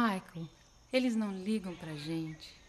Michael, eles não ligam pra gente.